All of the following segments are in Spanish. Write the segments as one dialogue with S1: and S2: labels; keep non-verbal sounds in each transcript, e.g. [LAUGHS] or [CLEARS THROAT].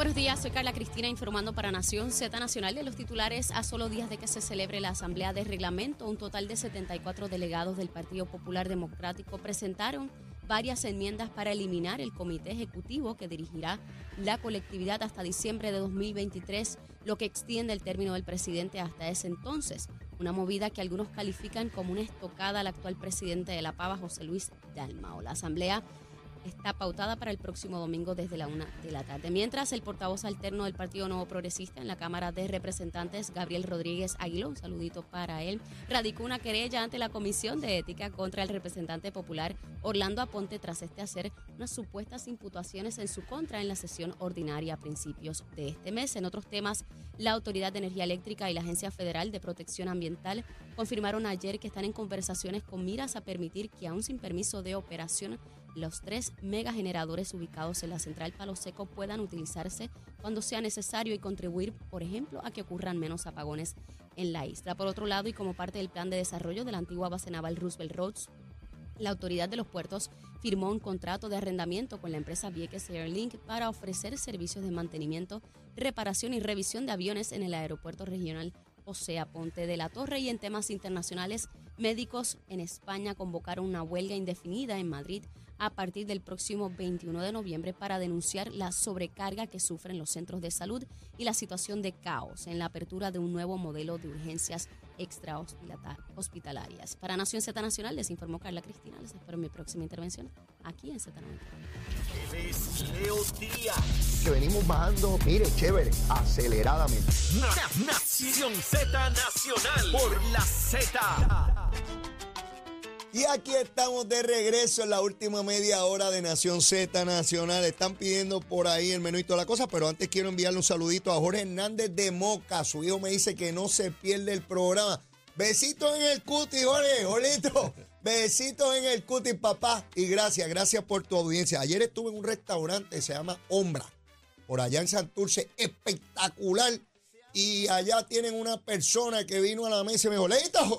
S1: Buenos días, soy Carla Cristina informando para Nación Z Nacional de los titulares a solo días de que se celebre la Asamblea de Reglamento. Un total de 74 delegados del Partido Popular Democrático presentaron varias enmiendas para eliminar el comité ejecutivo que dirigirá la colectividad hasta diciembre de 2023, lo que extiende el término del presidente hasta ese entonces. Una movida que algunos califican como una estocada al actual presidente de la Pava, José Luis Dalmao. La Asamblea está pautada para el próximo domingo desde la una de la tarde. Mientras el portavoz alterno del Partido Nuevo Progresista en la Cámara de Representantes, Gabriel Rodríguez Aguilón, un saludito para él, radicó una querella ante la Comisión de Ética contra el representante popular Orlando Aponte tras este hacer unas supuestas imputaciones en su contra en la sesión ordinaria a principios de este mes. En otros temas, la Autoridad de Energía Eléctrica y la Agencia Federal de Protección Ambiental confirmaron ayer que están en conversaciones con miras a permitir que aún sin permiso de operación los tres megageneradores ubicados en la central Palo Seco puedan utilizarse cuando sea necesario y contribuir, por ejemplo, a que ocurran menos apagones en la isla. Por otro lado, y como parte del plan de desarrollo de la antigua base naval Roosevelt Roads, la autoridad de los puertos firmó un contrato de arrendamiento con la empresa Vieques Airlink para ofrecer servicios de mantenimiento, reparación y revisión de aviones en el aeropuerto regional Osea Ponte de la Torre y en temas internacionales, médicos en España convocaron una huelga indefinida en Madrid a partir del próximo 21 de noviembre para denunciar la sobrecarga que sufren los centros de salud y la situación de caos en la apertura de un nuevo modelo de urgencias extrahospitalarias. Para Nación Z Nacional les informó Carla Cristina. Les espero en mi próxima intervención aquí en Z90.
S2: Que venimos bajando, mire, chévere, aceleradamente.
S3: Nación Z Nacional por la Z.
S2: Y aquí estamos de regreso en la última media hora de Nación Z Nacional. Están pidiendo por ahí el menú y toda la cosa, pero antes quiero enviarle un saludito a Jorge Hernández de Moca. Su hijo me dice que no se pierde el programa. Besitos en el cuti, Jorge, Jolito. [LAUGHS] Besitos en el cuti, papá. Y gracias, gracias por tu audiencia. Ayer estuve en un restaurante se llama Ombra, por allá en Santurce, espectacular. Y allá tienen una persona que vino a la mesa y me dijo, Leito,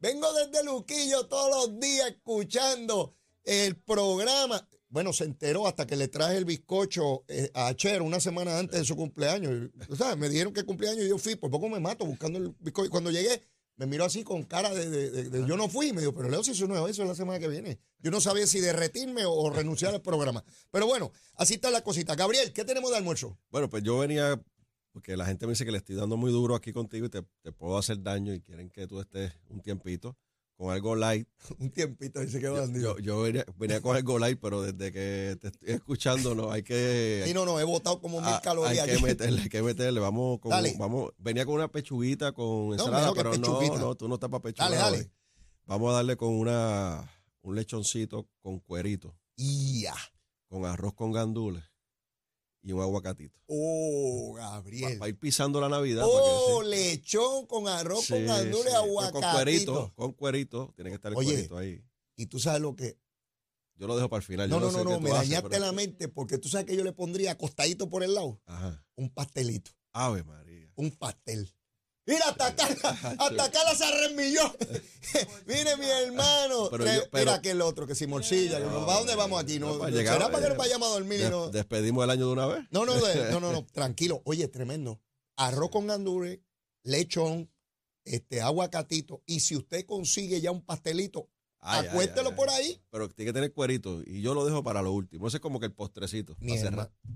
S2: Vengo desde Luquillo todos los días escuchando el programa. Bueno, se enteró hasta que le traje el bizcocho eh, a Cher una semana antes de su cumpleaños. ¿Sabes? Me dijeron que cumpleaños y yo fui, por poco me mato buscando el bizcocho. Cuando llegué, me miró así con cara de, yo no fui. Me dijo, pero Leo, si eso no es eso, es la semana que viene. Yo no sabía si derretirme o renunciar al programa. Pero bueno, así está la cosita. Gabriel, ¿qué tenemos de almuerzo?
S4: Bueno, pues yo venía porque la gente me dice que le estoy dando muy duro aquí contigo y te, puedo hacer daño y quieren que tú estés un tiempito con algo light. [LAUGHS]
S2: un tiempito, dice que
S4: Yo, yo, venía, con algo light, pero desde que te estoy escuchando, no, hay que...
S2: Sí, no, no, he botado como mil calorías.
S4: Hay que [LAUGHS] meterle, hay que meterle, vamos, con, vamos, venía con una pechuguita con ensalada, pero no, no, tú no estás para pechuga. Dale, dale. Vamos a darle con una, un lechoncito con cuerito.
S2: Ya.
S4: Con arroz con gandules y un aguacatito.
S2: Oh, Gabriel.
S4: Para ir pisando la Navidad.
S2: Oh, lechón con arroz, con gandules, aguacatito.
S4: Con cuerito, con cuerito. Tiene que estar el cuerito ahí.
S2: Y tú sabes lo que.
S4: Yo lo dejo para el final.
S2: No, no, no, no, me dañaste la mente porque tú sabes que yo le pondría acostadito por el lado. Ajá. Un pastelito.
S4: Ave María.
S2: Un pastel. Mira, hasta acá, [LAUGHS] hasta acá la se arremilló. [LAUGHS] Mire, mi hermano. mira que el otro, que si morcilla. ¿Para dónde vamos aquí? No, para ¿Será para que nos vayamos a dormir? y no?
S4: ¿Despedimos el año de una vez?
S2: No, no, no, no, no, [LAUGHS] tranquilo. Oye, tremendo. Arroz con gandure, lechón, este, aguacatito. Y si usted consigue ya un pastelito, acuéstelo por ahí.
S4: Pero tiene que tener cuerito. Y yo lo dejo para lo último. Ese es como que el postrecito.
S2: Mi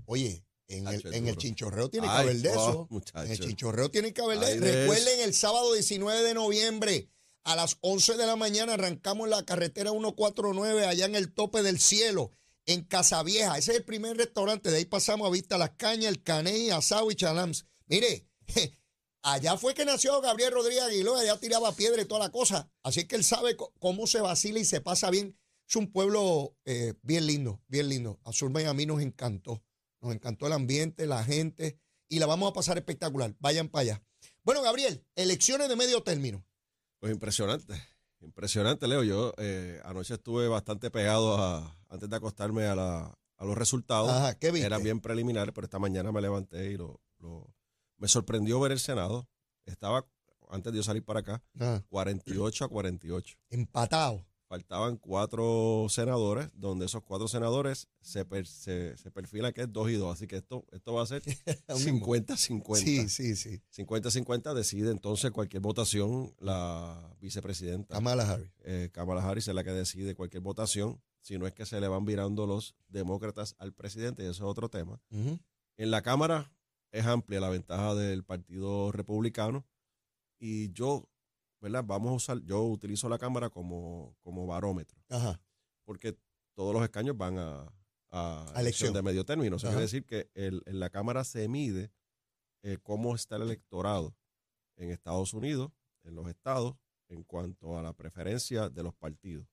S2: oye, en el, en el, chinchorreo tiene que haber de eso. en el chinchorreo tiene que haber de eso. Recuerden, el sábado 19 de noviembre a las 11 de la mañana arrancamos la carretera 149 allá en el tope del cielo, en Casavieja. Ese es el primer restaurante. De ahí pasamos a Vista Las Cañas, el Caney, Asado y Chalams. Mire, [LAUGHS] allá fue que nació Gabriel Rodríguez Aguiló, allá tiraba piedra y toda la cosa. Así que él sabe cómo se vacila y se pasa bien. Es un pueblo eh, bien lindo, bien lindo. Azul y a mí nos encantó. Nos encantó el ambiente, la gente y la vamos a pasar espectacular. Vayan para allá. Bueno, Gabriel, elecciones de medio término.
S4: Pues impresionante, impresionante, Leo. Yo eh, anoche estuve bastante pegado a, antes de acostarme a, la, a los resultados.
S2: Ajá, ¿qué viste?
S4: Eran bien preliminares, pero esta mañana me levanté y lo, me sorprendió ver el Senado. Estaba, antes de yo salir para acá, 48 a 48.
S2: Empatado.
S4: Faltaban cuatro senadores, donde esos cuatro senadores se, se, perfila que es dos y dos. Así que esto, esto va a ser [LAUGHS] 50-50.
S2: sí, sí, sí.
S4: 50-50 decide entonces cualquier votación la vicepresidenta.
S2: Kamala Harris.
S4: Eh, Kamala Harris es la que decide cualquier votación, si no es que se le van virando los demócratas al presidente, y eso es otro tema. En la Cámara es amplia la ventaja del Partido Republicano y yo ¿verdad? Vamos a usar, yo utilizo la cámara como, como barómetro. Ajá. Porque todos los escaños van a, a, elección de medio término. O sea, quiere decir que el, en la cámara se mide eh, cómo está el electorado en Estados Unidos, en los estados, en cuanto a la preferencia de los partidos.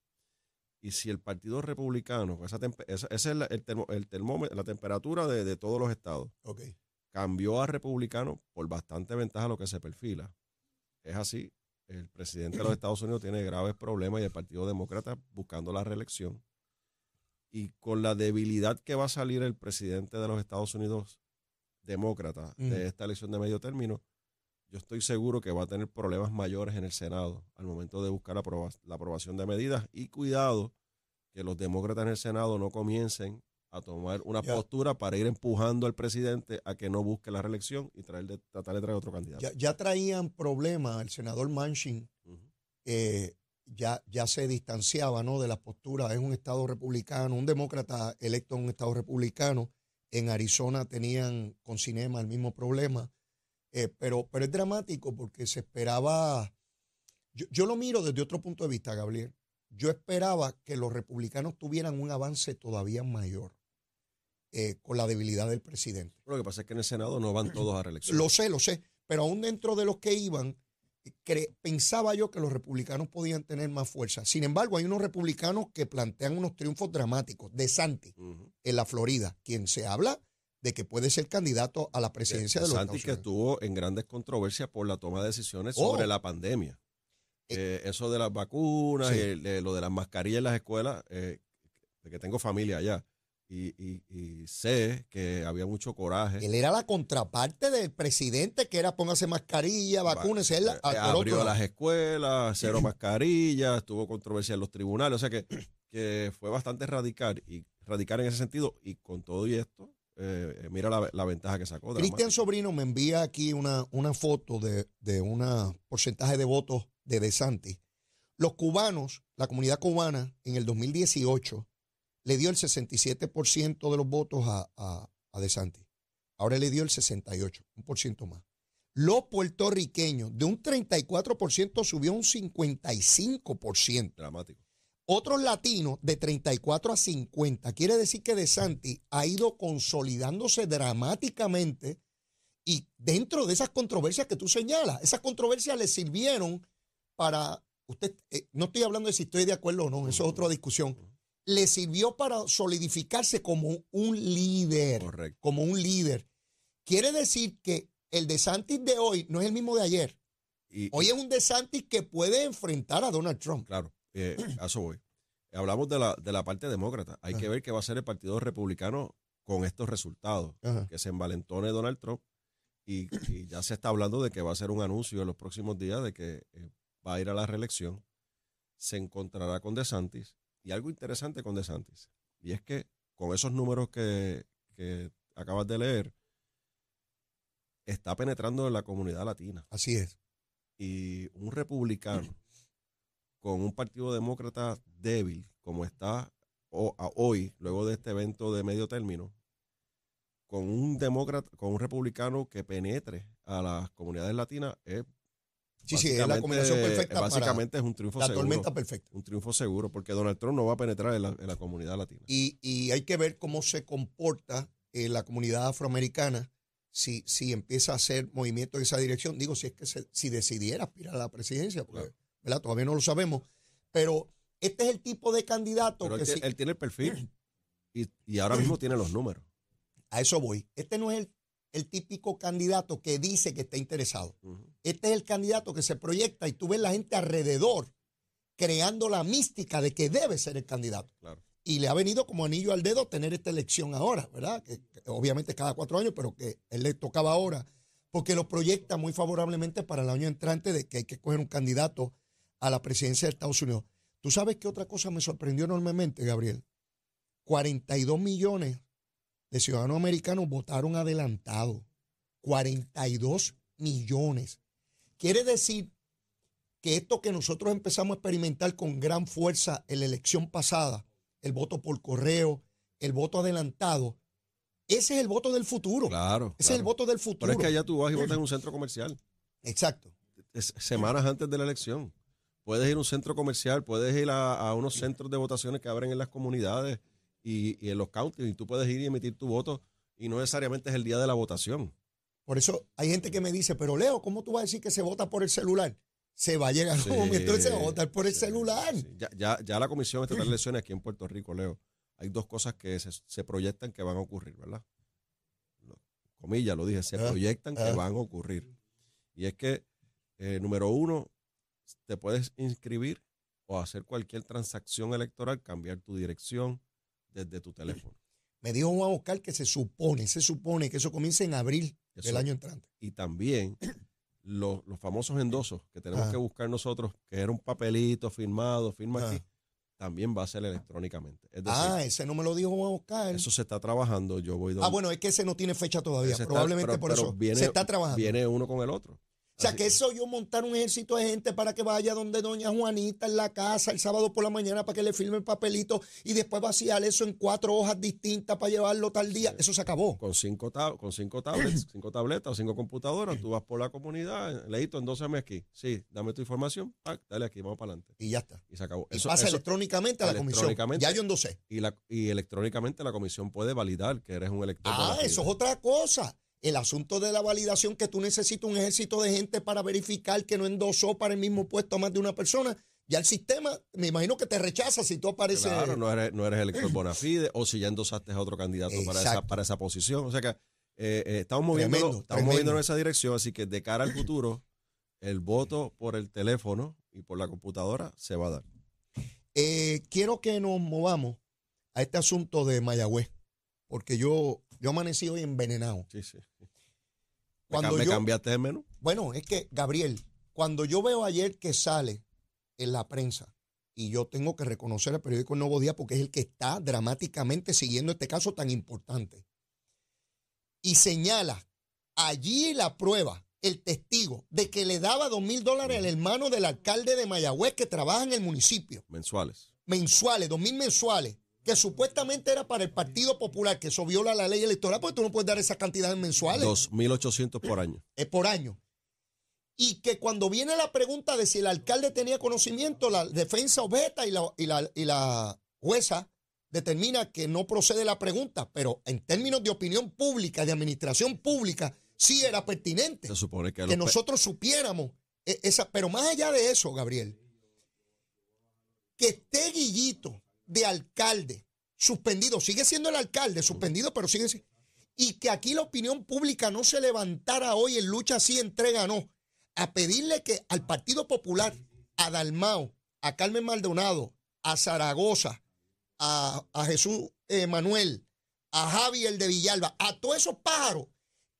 S4: Y si el Partido Republicano, esa, esa, es el, el, termómetro, la temperatura de, de, todos los estados, okay. cambió a republicano por bastante ventaja lo que se perfila. Es así, el presidente de los [CLEARS THROAT] Estados Unidos tiene graves problemas y el Partido Demócrata buscando la reelección. Y con la debilidad que va a salir el presidente de los Estados Unidos demócrata de esta elección de medio término, yo estoy seguro que va a tener problemas mayores en el Senado al momento de buscar la aprobación de medidas. Y cuidado que los demócratas en el Senado no comiencen a tomar una postura para ir empujando al presidente a que no busque la reelección y tratar de, tratar de traer otro candidato.
S2: Ya, traían problemas, el senador Manchin eh, ya, ya se distanciaba ¿no? de la postura, es un estado republicano, un demócrata electo en un estado republicano. En Arizona tenían con Cinema el mismo problema, eh, pero, pero es dramático porque se esperaba, yo, yo lo miro desde otro punto de vista, Gabriel. Yo esperaba que los republicanos tuvieran un avance todavía mayor eh, con la debilidad del presidente.
S4: Lo que pasa es que en el Senado no van todos a reelección.
S2: Lo sé, lo sé, pero aún dentro de los que iban, pensaba yo que los republicanos podían tener más fuerza. Sin embargo, hay unos republicanos que plantean unos triunfos dramáticos. De Santi, en la Florida, quien se habla de que puede ser candidato a la presidencia de, los Estados Unidos.
S4: que estuvo en grandes controversias por la toma de decisiones sobre oh. la pandemia. Eh, eh, eso de las vacunas, y, lo de las mascarillas en las escuelas, de que tengo familia allá y, sé que había mucho coraje.
S2: Él era la contraparte del presidente, que era póngase mascarilla, vacúnese. Él,
S4: eh, abrió las escuelas, cero [LAUGHS] mascarilla, estuvo controversia en los tribunales. O sea que, que fue bastante radical y radical en ese sentido. Y con todo y esto, eh, mira la, ventaja que sacó.
S2: Cristian Sobrino me envía aquí una, una foto de, de un porcentaje de votos de DeSantis. Los cubanos, la comunidad cubana, en el 2018 le dio el 67% de los votos a, a, a DeSantis. Ahora le dio el 68%, un por ciento más. Los puertorriqueños de un 34% subió a un 55%.
S4: Dramático.
S2: Otros latinos de 34 a 50. Quiere decir que DeSantis ha ido consolidándose dramáticamente y dentro de esas controversias que tú señalas, esas controversias le sirvieron para, usted, eh, no estoy hablando de si estoy de acuerdo o no, eso es otra discusión, le sirvió para solidificarse como un líder. Correcto. Como un líder. Quiere decir que el de Santis de hoy no es el mismo de ayer. hoy es un de Santis que puede enfrentar a Donald Trump.
S4: Claro, eh, a eso voy. Hablamos de la, de la parte demócrata. Hay que ver qué va a ser el Partido Republicano con estos resultados. Que se envalentone Donald Trump. Y, ya se está hablando de que va a ser un anuncio en los próximos días de que eh, va a ir a la reelección. Se encontrará con DeSantis y algo interesante con DeSantis, y es que con esos números que, acabas de leer, está penetrando en la comunidad latina.
S2: Así es.
S4: Y un republicano con un partido demócrata débil, como está hoy, luego de este evento de medio término, con un demócrata, con un republicano que penetre a las comunidades latinas, es
S2: Sí, sí, es la combinación perfecta.
S4: Básicamente es un triunfo
S2: la
S4: seguro.
S2: La tormenta perfecta.
S4: Un triunfo seguro, porque Donald Trump no va a penetrar en la, comunidad latina.
S2: Y, hay que ver cómo se comporta eh, la comunidad afroamericana si, si empieza a hacer movimiento en esa dirección. Digo, si es que si decidiera aspirar a la presidencia, porque todavía no lo sabemos. Pero este es el tipo de candidato
S4: que.
S2: Él,
S4: él tiene el perfil [CLEARS THROAT] y, y ahora mismo tiene los números.
S2: A eso voy. Este no es el el típico candidato que dice que está interesado. Este es el candidato que se proyecta y tú ves la gente alrededor creando la mística de que debe ser el candidato. Y le ha venido como anillo al dedo tener esta elección ahora, ¿verdad? Que, obviamente cada cuatro años, pero que él le tocaba ahora, porque lo proyecta muy favorablemente para el año entrante de que hay que escoger un candidato a la presidencia de Estados Unidos. ¿Tú sabes qué otra cosa me sorprendió enormemente, Gabriel? 42 millones de ciudadanos americanos votaron adelantado. 42 millones. Quiere decir que esto que nosotros empezamos a experimentar con gran fuerza en la elección pasada, el voto por correo, el voto adelantado, ese es el voto del futuro.
S4: Claro.
S2: Ese es el voto del futuro.
S4: Pero es que allá tú vas y votas en un centro comercial.
S2: Exacto.
S4: Es semanas antes de la elección. Puedes ir a un centro comercial, puedes ir a, a unos centros de votaciones que abren en las comunidades y, y en los counties y tú puedes ir y emitir tu voto y no necesariamente es el día de la votación.
S2: Por eso hay gente que me dice, pero Leo, ¿cómo tú vas a decir que se vota por el celular? Se va a llegar un
S4: Sí,
S2: momento se va a votar por el
S4: sí,
S2: celular.
S4: sí. Ya, ya, ya la Comisión Estatal de [LAUGHS] Elecciones aquí en Puerto Rico, Leo, hay dos cosas que se, se proyectan que van a ocurrir, ¿verdad? Comillas, lo dije, se
S2: Ah,
S4: proyectan que
S2: ah.
S4: van a ocurrir. Y es que, eh, número uno, te puedes inscribir o hacer cualquier transacción electoral, cambiar tu dirección desde tu teléfono.
S2: Me dijo Juan Oscar que se supone, se supone que eso comienza en abril del año entrante.
S4: y también los, los famosos endosos que tenemos
S2: Ajá.
S4: que buscar nosotros, que era un papelito firmado, firma
S2: Ajá.
S4: aquí, también va a ser electrónicamente. Es decir,
S2: Ah, ese no me lo dijo Juan Oscar.
S4: eso se está trabajando. Yo voy
S2: Ah, bueno, es que ese no tiene fecha todavía.
S4: Está-
S2: Probablemente
S4: pero-
S2: por
S4: pero
S2: eso.
S4: viene-
S2: se está trabajando.
S4: Viene uno con el otro.
S2: O sea,
S4: Así-
S2: que eso yo montar un ejército de gente para que vaya donde doña Juanita en la casa el sábado por la mañana para que le firme el papelito y después vaciar eso en cuatro hojas distintas para llevarlo tal día. Eso se acabó.
S4: con cinco, tab- con cinco tablets, [CLEARS THROAT] cinco tabletas o cinco computadoras, tú vas por la comunidad, leíto, endósame aquí. Sí, dame tu información, pac, dale aquí, vamos para adelante.
S2: Y ya está.
S4: Y se acabó.
S2: Y
S4: Eso-
S2: pasa
S4: eso-
S2: electrónicamente a la comisión. Ya yo endosé.
S4: y, la, y electrónicamente la comisión puede validar que eres un elector.
S2: Ah, eso es otra cosa. El asunto de la validación, que tú necesitas un ejército de gente para verificar que no endosó para el mismo puesto a más de una persona. Ya el sistema, me imagino que te rechaza si tú apareces.
S4: Claro, no eres, no eres elector bona fide o si ya endosaste a otro candidato para esa, para esa posición. O sea que eh, eh, estamos, moviéndolo,
S2: Tremendo,
S4: estamos
S2: tremendo.
S4: moviéndonos en esa dirección, así que de cara al futuro, el voto por el teléfono y por la computadora se va a dar.
S2: Eh, quiero que nos movamos a este asunto de Mayagüez, porque yo, yo amanecí hoy envenenado.
S4: Sí, sí. [LAUGHS] ¿Me,
S2: Cuando
S4: me
S2: yo-
S4: cambiaste el menú?
S2: Bueno, es que, Gabriel, cuando yo veo ayer que sale en la prensa, y yo tengo que reconocer al periódico El Nuevo Día porque es el que está dramáticamente siguiendo este caso tan importante, y señala allí la prueba, el testigo, de que le daba dos mil dólares al hermano del alcalde de Mayagüez que trabaja en el municipio,
S4: Mensuales.
S2: mensuales, dos mil mensuales, que supuestamente era para el Partido Popular, que eso viola la ley electoral, porque tú no puedes dar esas cantidades mensuales
S4: 2.800 por año.
S2: eh, por año. Y que cuando viene la pregunta de si el alcalde tenía conocimiento, la defensa objeta y la, y la, y la jueza determina que no procede la pregunta, pero en términos de opinión pública, de administración pública, sí era pertinente
S4: Se supone que,
S2: que nosotros supiéramos e- esa, pero más allá de eso, Gabriel, que esté Guillito de alcalde suspendido, sigue siendo el alcalde suspendido, pero sigue si- y que aquí la opinión pública no se levantara hoy en lucha así entrega no a pedirle que al Partido Popular, a Dalmao, a Carmen Maldonado, a Zaragoza, a, a Jesús eh, Manuel, a Javi el de Villalba, a todos esos pájaros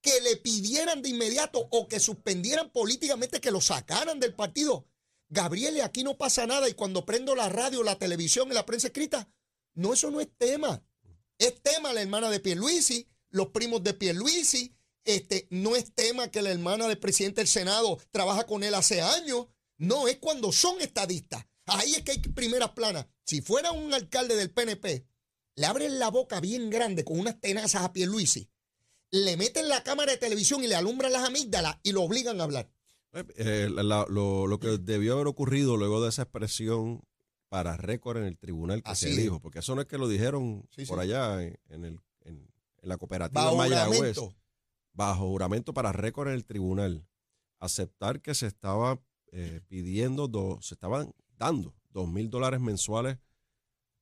S2: que le pidieran de inmediato o que suspendieran políticamente, que lo sacaran del partido. Gabriel, aquí no pasa nada y cuando prendo la radio, la televisión y la prensa escrita, no, eso no es tema. Es tema la hermana de Pierluisi, los primos de Pierluisi, este, no es tema que la hermana del presidente del Senado trabaja con él hace años. No, es cuando son estadistas. Ahí es que hay primeras planas. Si fuera un alcalde del PNP, le abren la boca bien grande con unas tenazas a Pierluisi, le meten la cámara de televisión y le alumbran las amígdalas y lo obligan a hablar.
S4: Eh, la- la- lo, lo que debió haber ocurrido luego de esa expresión para récord en el tribunal que
S2: Así
S4: se
S2: es.
S4: dijo, porque eso no es que lo dijeron
S2: Sí,
S4: por
S2: sí.
S4: allá en, en el, en, en la cooperativa
S2: Bajo
S4: Mayagüez,
S2: juramento.
S4: bajo juramento para récord en el tribunal, aceptar que se estaba eh, pidiendo, do- se estaban dando dos mil dólares mensuales,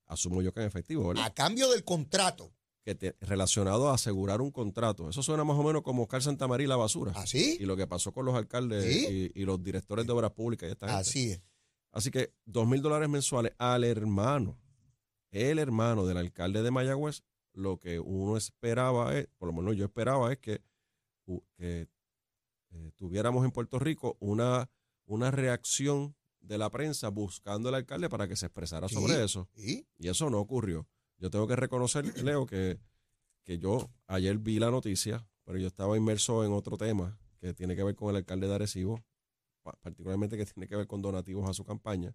S4: asumo yo que en efectivo, ¿verdad?
S2: A cambio del contrato.
S4: Que te- relacionado a asegurar un contrato. Eso suena más o menos como Oscar Santamaría y la basura.
S2: ¿Así?
S4: Y lo que pasó con los alcaldes
S2: Sí.
S4: y, y los directores de obras públicas y esta gente.
S2: Así es.
S4: Así que dos mil dólares mensuales al hermano, el hermano del alcalde de Mayagüez, lo que uno esperaba es, por lo menos yo esperaba es que, eh, tuviéramos en Puerto Rico una, una reacción de la prensa buscando al alcalde para que se expresara sobre
S2: Sí,
S4: eso.
S2: Sí.
S4: Y eso no ocurrió. Yo tengo que reconocer, Leo, que, que yo ayer vi la noticia, pero yo estaba inmerso en otro tema que tiene que ver con el alcalde de Arecibo, pa- particularmente que tiene que ver con donativos a su campaña.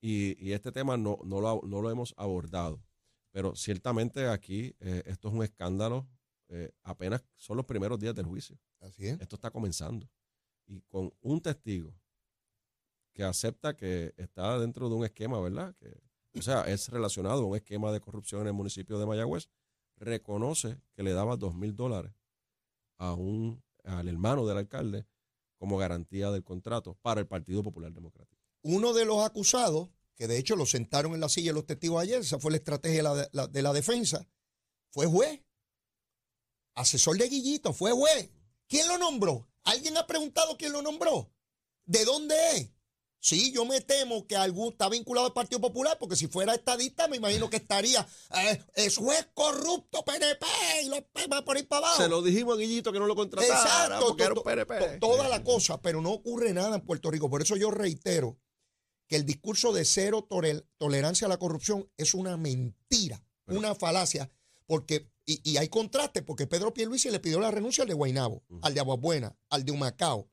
S4: Y, y este tema no, no, lo, no lo hemos abordado. Pero ciertamente aquí eh, esto es un escándalo. eh, apenas son los primeros días del juicio.
S2: Así es.
S4: Esto está comenzando. Y con un testigo que acepta que está dentro de un esquema, ¿verdad? Que, o sea, es relacionado a un esquema de corrupción en el municipio de Mayagüez, reconoce que le daba dos mil dólares a un, al hermano del alcalde como garantía del contrato para el Partido Popular Democrático.
S2: Uno de los acusados, que de hecho lo sentaron en la silla los testigos ayer, esa fue la estrategia de la- de la defensa, fue juez. Asesor de Guillito, fue juez. ¿Quién lo nombró? ¿Alguien ha preguntado quién lo nombró? ¿De dónde es? Sí, yo me temo que algún está vinculado al Partido Popular, porque si fuera estadista, me imagino que estaría. eh, es juez corrupto, PNP, y los va por ahí para abajo.
S4: Se lo dijimos a Guillito que no lo contratara
S2: Exacto,
S4: porque era un PNP.
S2: to- toda la cosa, pero no ocurre nada en Puerto Rico. Por eso yo reitero que el discurso de cero tolerancia a la corrupción es una mentira, una falacia, porque, y, y hay contraste, porque Pedro Pierluisi le pidió la renuncia al de Guainabo, al de Aguabuena, al de Humacao,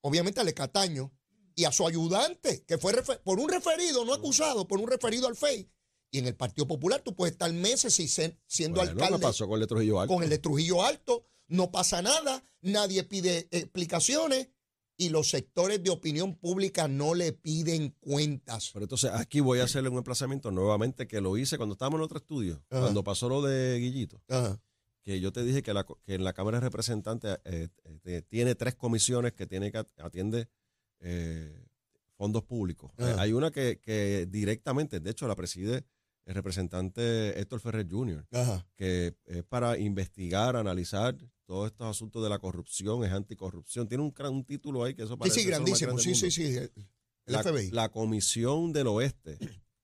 S2: obviamente al de Cataño, y a su ayudante, que fue por un referido, no acusado, por un referido al FEI. Y en el Partido Popular tú puedes estar meses y siendo
S4: Bueno,
S2: alcalde
S4: ¿qué pasó con el de Trujillo Alto?
S2: con el de Trujillo Alto, no pasa nada, nadie pide explicaciones y los sectores de opinión pública no le piden cuentas.
S4: Pero entonces aquí voy a hacerle un emplazamiento nuevamente que lo hice cuando estábamos en otro estudio,
S2: Ajá.
S4: cuando pasó lo de Guillito,
S2: Ajá.
S4: que yo te dije que, la, que en la Cámara de Representantes eh, eh, tiene tres comisiones que tiene que at- atiende eh, fondos públicos. Eh, hay una que, que directamente, de hecho, la preside el representante Héctor Ferrer Jr.,
S2: Ajá.
S4: que es para investigar, analizar todos estos asuntos de la corrupción, es anticorrupción. Tiene un, gran- un título ahí que eso
S2: Sí,
S4: parece
S2: sí,
S4: más
S2: grandísimo. Sí, sí, sí. El
S4: La,
S2: FBI.
S4: la Comisión del Oeste,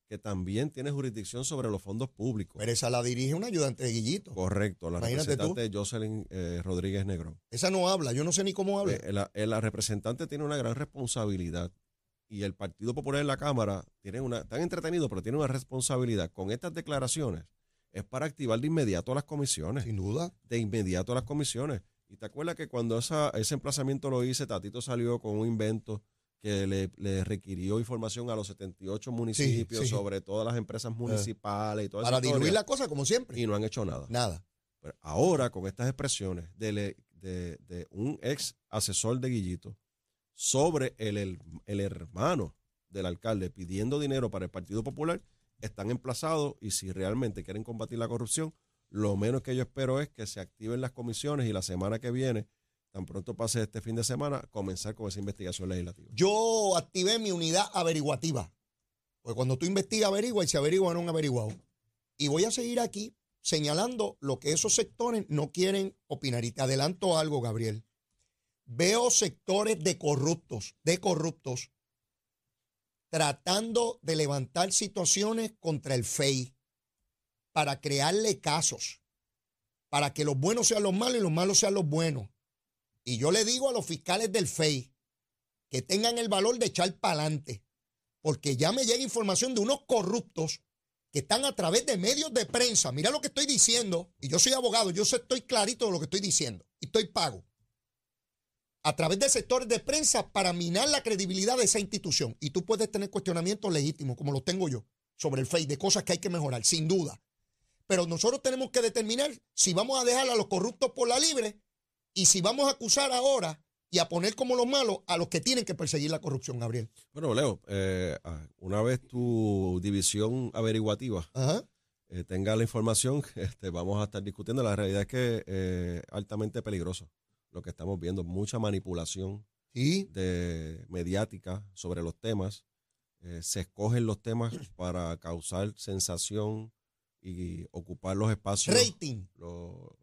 S4: que también tiene jurisdicción sobre los fondos públicos.
S2: Pero esa la dirige un ayudante de Guillito.
S4: Correcto, la
S2: Imagínate tú.
S4: representante Jocelyn eh, Rodríguez Negrón.
S2: Esa no habla, yo no sé ni cómo habla.
S4: Eh, la, eh, la representante tiene una gran responsabilidad y el Partido Popular en la Cámara tiene una, están entretenidos, pero tiene una responsabilidad. Con estas declaraciones es para activar de inmediato a las comisiones.
S2: Sin duda.
S4: de inmediato a las comisiones. Y te acuerdas que cuando esa, ese emplazamiento lo hice, Tatito salió con un invento que le, le requirió información a los 78 municipios
S2: sí.
S4: sobre todas las empresas municipales y todas
S2: Para diluir la cosa, como siempre.
S4: Y no han hecho nada.
S2: Nada.
S4: Pero ahora, con estas expresiones de, le- de, de un ex asesor de Guillito sobre el, el, el hermano del alcalde pidiendo dinero para el Partido Popular, están emplazados y si realmente quieren combatir la corrupción, lo menos que yo espero es que se activen las comisiones y la semana que viene, tan pronto pase este fin de semana, comenzar con esa investigación legislativa.
S2: Yo activé mi unidad averiguativa. Porque cuando tú investigas, averigua y se averigua no han averiguado. Y voy a seguir aquí señalando lo que esos sectores no quieren opinar. Y te adelanto algo, Gabriel. Veo sectores de corruptos, de corruptos, tratando de levantar situaciones contra el FEI para crearle casos, para que los buenos sean los malos y los malos sean los buenos. Y yo le digo a los fiscales del FEI que tengan el valor de echar para adelante, porque ya me llega información de unos corruptos que están a través de medios de prensa. Mira lo que estoy diciendo, y yo soy abogado, yo estoy clarito de lo que estoy diciendo, y estoy pago. A través de sectores de prensa para minar la credibilidad de esa institución. Y tú puedes tener cuestionamientos legítimos, como los tengo yo, sobre el FEI, de cosas que hay que mejorar, sin duda. Pero nosotros tenemos que determinar si vamos a dejar a los corruptos por la libre y si vamos a acusar ahora y a poner como los malos a los que tienen que perseguir la corrupción, Gabriel.
S4: Bueno, Leo, eh, ah, una vez tu división averiguativa eh, tenga la información, [LAUGHS] este, vamos a estar discutiendo. La realidad es que eh, altamente peligroso lo que estamos viendo, mucha manipulación
S2: Sí.
S4: de mediática sobre los temas. Se escogen los temas para causar sensación y ocupar los espacios.
S2: Rating.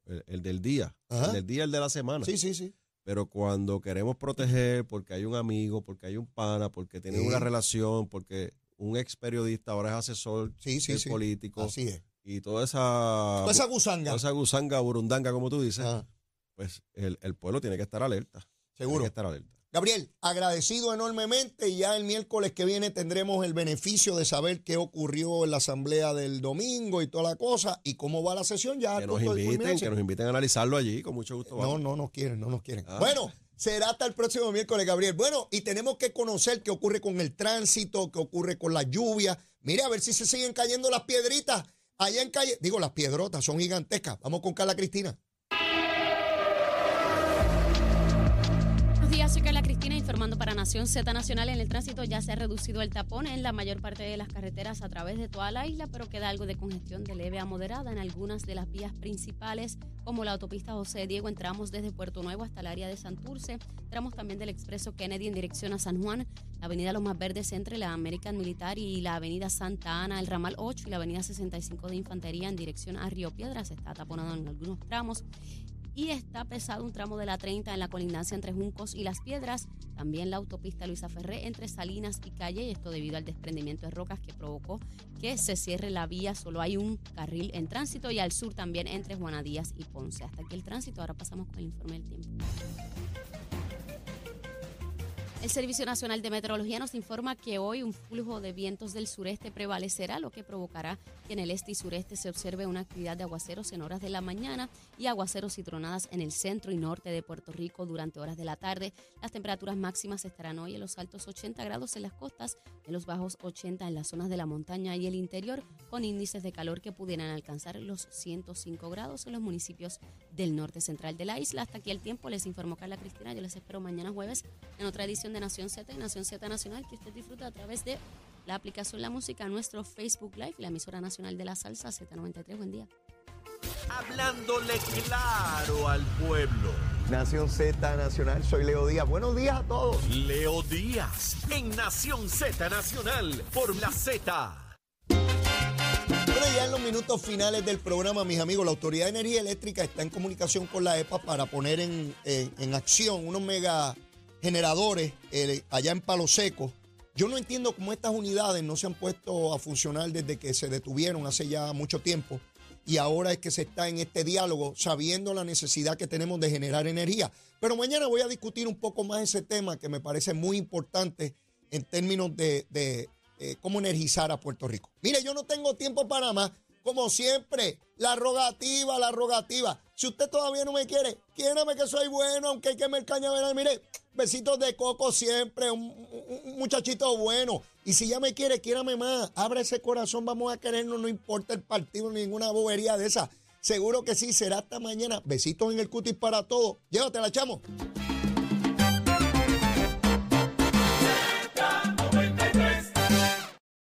S4: el, el del día,
S2: Ajá.
S4: el del día, el de la semana.
S2: Sí, sí, sí.
S4: Pero cuando queremos proteger, porque hay un amigo, porque hay un pana, porque tienen
S2: Sí.
S4: una relación, porque un ex periodista ahora es asesor
S2: Sí, sí, sí.
S4: político
S2: Así es.
S4: y toda esa,
S2: Toda esa gusanga.
S4: toda esa gusanga, burundanga, como tú dices,
S2: Ajá.
S4: pues el, el pueblo tiene que estar alerta. Tiene
S2: Seguro.
S4: que estar alerta.
S2: Gabriel, agradecido enormemente y ya el miércoles que viene tendremos el beneficio de saber qué ocurrió en la asamblea del domingo y toda la cosa y cómo va la sesión ya.
S4: Que nos inviten, que nos inviten a analizarlo allí, con mucho gusto.
S2: No, no nos quieren, no nos quieren. Ah. Bueno, será hasta el próximo miércoles, Gabriel. Bueno, y tenemos que conocer qué ocurre con el tránsito, qué ocurre con la lluvia. Mire, a ver si se siguen cayendo las piedritas allá en calle. Digo, las piedrotas son gigantescas. Vamos con Carla Cristina.
S1: días, soy informando para Nación Z Nacional. En el tránsito ya se ha reducido el tapón en la mayor parte de las carreteras a través de toda la isla, pero queda algo de congestión de leve a moderada en algunas de las vías principales, como la autopista José Diego. Entramos desde Puerto Nuevo hasta el área de Santurce. Entramos también del expreso Kennedy en dirección a San Juan, la avenida Los Más Verdes entre la American Militar y la avenida Santa Ana, el ramal 8 y la avenida 65 de Infantería en dirección a Río Piedras. Está taponado en algunos tramos y está pesado un tramo de la 30 en la colindancia entre Juncos y Las Piedras. También la autopista Luisa Ferré entre Salinas y Calle, y esto debido al desprendimiento de rocas que provocó que se cierre la vía. Solo hay un carril en tránsito y al sur también entre Juana Díaz y Ponce. Hasta aquí el tránsito. Ahora pasamos con el informe del tiempo. El Servicio Nacional de Meteorología nos informa que hoy un flujo de vientos del sureste prevalecerá, lo que provocará que en el este y sureste se observe una actividad de aguaceros en horas de la mañana y aguaceros y tronadas en el centro y norte de Puerto Rico durante horas de la tarde. Las temperaturas máximas estarán hoy en los altos 80 grados en las costas, en los bajos 80 en las zonas de la montaña y el interior, con índices de calor que pudieran alcanzar los 105 grados en los municipios del norte central de la isla. Hasta aquí el tiempo, les informó Carla Cristina. Yo les espero mañana jueves en otra edición de Nación Z y Nación Z Nacional que usted disfruta a través de la aplicación La Música, nuestro Facebook Live y la emisora nacional de la salsa Z93. Buen día.
S3: Hablándole claro al pueblo.
S2: Nación Z Nacional, soy Leo Díaz. Buenos días a todos.
S3: Leo Díaz, en Nación Z Nacional, por la Z.
S2: Ya en los minutos finales del programa, mis amigos, la Autoridad de Energía Eléctrica está en comunicación con la EPA para poner en, acción unos mega generadores eh, allá en Palo Seco. Yo no entiendo cómo estas unidades no se han puesto a funcionar desde que se detuvieron hace ya mucho tiempo y ahora es que se está en este diálogo sabiendo la necesidad que tenemos de generar energía. Pero mañana voy a discutir un poco más ese tema que me parece muy importante en términos de, eh, cómo energizar a Puerto Rico. Mire, yo no tengo tiempo para más. Como siempre, la rogativa, la rogativa. Si usted todavía no me quiere, quiérame que soy bueno, aunque hay que me cañaveral. Mire, besitos de coco siempre, un, muchachito bueno. Y si ya me quiere, quiérame más. Abre ese corazón, vamos a querernos, no importa el partido, ninguna bobería de esa. Seguro que sí, será hasta mañana. Besitos en el cutis para todos. Llévatela, chamo.